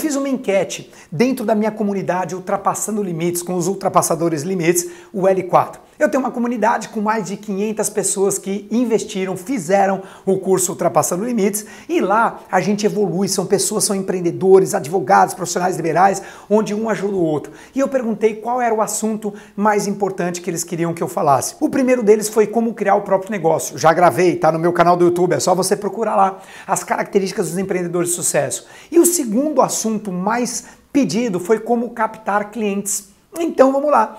fiz uma enquete dentro da minha comunidade Ultrapassando Limites, com os ultrapassadores limites, o L4. Eu tenho uma comunidade com mais de 500 pessoas que investiram, fizeram o curso Ultrapassando Limites e lá a gente evolui, são pessoas, são empreendedores, advogados, profissionais liberais, onde um ajuda o outro. E eu perguntei qual era o assunto mais importante que eles queriam que eu falasse. O primeiro deles foi como criar o próprio negócio. Já gravei, tá no meu canal do YouTube, é só você procurar lá as características dos empreendedores de sucesso. E o segundo assunto mais pedido foi como captar clientes. Então vamos lá.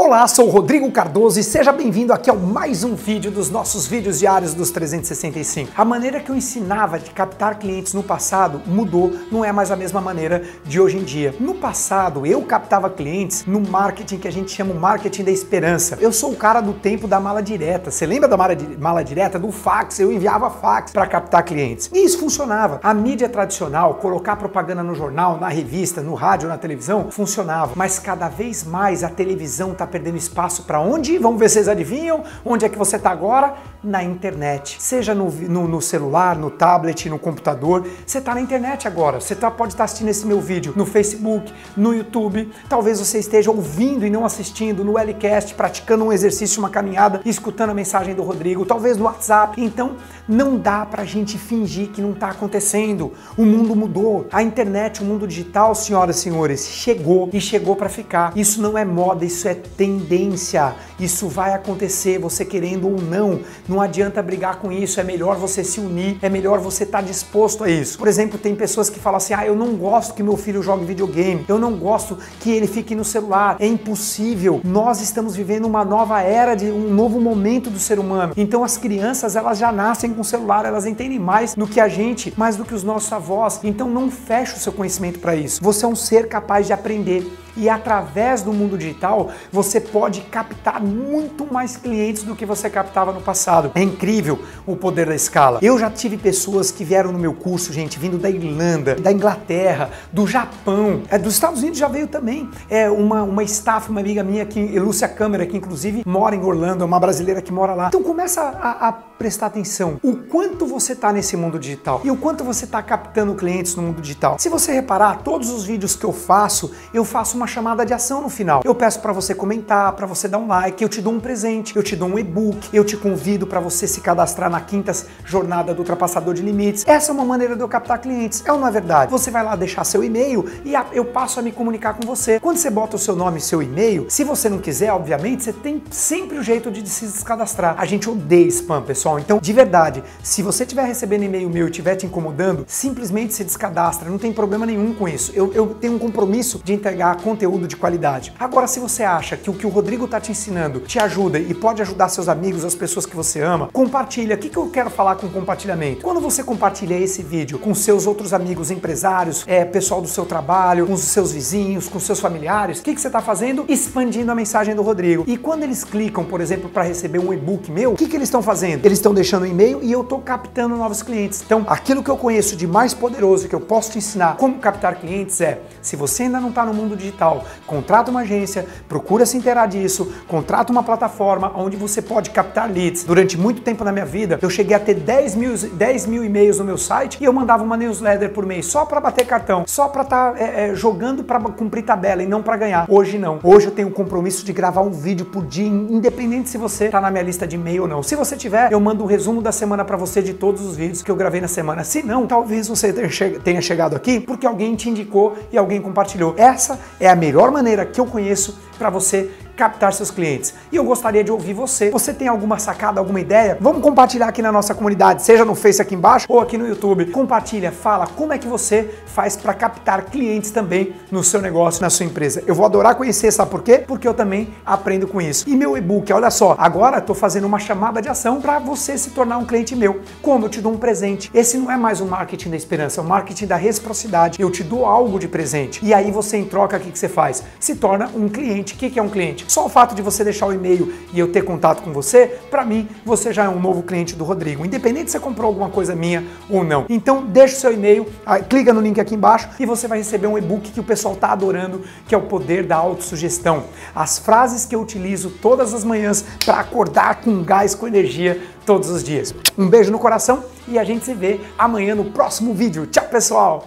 Olá, sou Rodrigo Cardoso e seja bem-vindo aqui ao mais um vídeo dos nossos vídeos diários dos 365. A maneira que eu ensinava de captar clientes no passado mudou, não é mais a mesma maneira de hoje em dia. No passado, eu captava clientes no marketing que a gente chama o marketing da esperança. Eu sou o cara do tempo da mala direta. Você lembra da mala, mala direta? Do fax, eu enviava fax para captar clientes. E isso funcionava. A mídia tradicional, colocar propaganda no jornal, na revista, no rádio, na televisão, funcionava. Mas cada vez mais a televisão está perdendo espaço para onde? Vamos ver se vocês adivinham onde é que você está agora? Na internet. Seja no, no, no, celular, no tablet, no computador. Você está na internet agora. Você tá, pode estar tá assistindo esse meu vídeo no Facebook, no YouTube. Talvez você esteja ouvindo e não assistindo no Lcast, praticando um exercício, uma caminhada, escutando a mensagem do Rodrigo. Talvez no WhatsApp. Então, não dá para a gente fingir que não está acontecendo. O mundo mudou. A internet, o mundo digital, senhoras e senhores, chegou e chegou para ficar. Isso não é moda, isso é tendência. Isso vai acontecer, você querendo ou não. Não adianta brigar com isso, é melhor você se unir, é melhor você estar tá disposto a isso. Por exemplo, tem pessoas que falam assim: ah, eu não gosto que meu filho jogue videogame, eu não gosto que ele fique no celular, é impossível. Nós estamos vivendo uma nova era, de um novo momento do ser humano. Então as crianças, elas já nascem com celular, elas entendem mais do que a gente, mais do que os nossos avós. Então não feche o seu conhecimento para isso. Você é um ser capaz de aprender e através do mundo digital você pode captar muito mais clientes do que você captava no passado. É incrível o poder da escala. Eu já tive pessoas que vieram no meu curso, gente, vindo da Irlanda, da Inglaterra, do Japão, é, dos Estados Unidos já veio também. É uma, uma staff, uma amiga minha, que, Lúcia Câmara, que inclusive mora em Orlando, é uma brasileira que mora lá. Então começa a, a prestar atenção o quanto você está nesse mundo digital e o quanto você está captando clientes no mundo digital. Se você reparar, todos os vídeos que eu faço, eu faço uma chamada de ação no final. Eu peço para você comentar, para você dar um like, eu te dou um presente, eu te dou um e-book, eu te convido para você se cadastrar na quinta jornada do ultrapassador de limites. Essa é uma maneira de eu captar clientes. É ou não é verdade? Você vai lá deixar seu e-mail e eu passo a me comunicar com você. Quando você bota o seu nome e seu e-mail, se você não quiser, obviamente, você tem sempre o jeito de se descadastrar. A gente odeia spam, pessoal. Então, de verdade, se você estiver recebendo e-mail meu e estiver te incomodando, simplesmente se descadastra. Não tem problema nenhum com isso. Eu, eu tenho um compromisso de entregar conteúdo conteúdo de qualidade. Agora, se você acha que o que o Rodrigo está te ensinando te ajuda e pode ajudar seus amigos, as pessoas que você ama, compartilha. O que, que eu quero falar com compartilhamento? Quando você compartilha esse vídeo com seus outros amigos, empresários, é, pessoal do seu trabalho, com os seus vizinhos, com seus familiares, o que, que você está fazendo? Expandindo a mensagem do Rodrigo. E quando eles clicam, por exemplo, para receber um e-book meu, o que, que eles estão fazendo? Eles estão deixando um e-mail e eu estou captando novos clientes. Então, aquilo que eu conheço de mais poderoso que eu posso te ensinar como captar clientes é: se você ainda não está no mundo digital, contrata uma agência, procura se inteirar disso, contrata uma plataforma onde você pode captar leads. Durante muito tempo na minha vida, eu cheguei a ter 10 mil, 10 mil e-mails no meu site e eu mandava uma newsletter por mês só para bater cartão, só para estar tá, é, é, jogando para cumprir tabela e não para ganhar. Hoje não. Hoje eu tenho o compromisso de gravar um vídeo por dia, independente se você está na minha lista de e-mail ou não. Se você tiver, eu mando um resumo da semana para você de todos os vídeos que eu gravei na semana. Se não, talvez você tenha chegado aqui porque alguém te indicou e alguém compartilhou. Essa é a melhor maneira que eu conheço para você captar seus clientes. E eu gostaria de ouvir você. Você tem alguma sacada, alguma ideia? Vamos compartilhar aqui na nossa comunidade, seja no Face aqui embaixo ou aqui no YouTube. Compartilha, fala como é que você faz para captar clientes também no seu negócio, na sua empresa. Eu vou adorar conhecer, sabe por quê? Porque eu também aprendo com isso. E meu e-book, olha só, agora estou fazendo uma chamada de ação para você se tornar um cliente meu. Como eu te dou um presente. Esse não é mais o marketing da esperança, é o marketing da reciprocidade. Eu te dou algo de presente. E aí você em troca, o que, que você faz? Se torna um cliente. O que, que é um cliente? Só o fato de você deixar o e-mail e eu ter contato com você, para mim, você já é um novo cliente do Rodrigo, independente se você comprou alguma coisa minha ou não. Então, deixa o seu e-mail, ah, clica no link aqui embaixo e você vai receber um e-book que o pessoal tá adorando, que é o poder da autossugestão. As frases que eu utilizo todas as manhãs para acordar com gás, com energia todos os dias. Um beijo no coração e a gente se vê amanhã no próximo vídeo. Tchau, pessoal!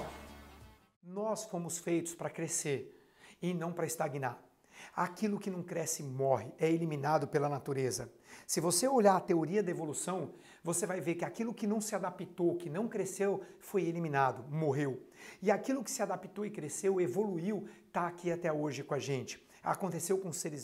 Nós fomos feitos para crescer e não para estagnar. Aquilo que não cresce morre, é eliminado pela natureza. Se você olhar a teoria da evolução, você vai ver que aquilo que não se adaptou, que não cresceu, foi eliminado, morreu. E aquilo que se adaptou e cresceu, evoluiu, está aqui até hoje com a gente. Aconteceu com seres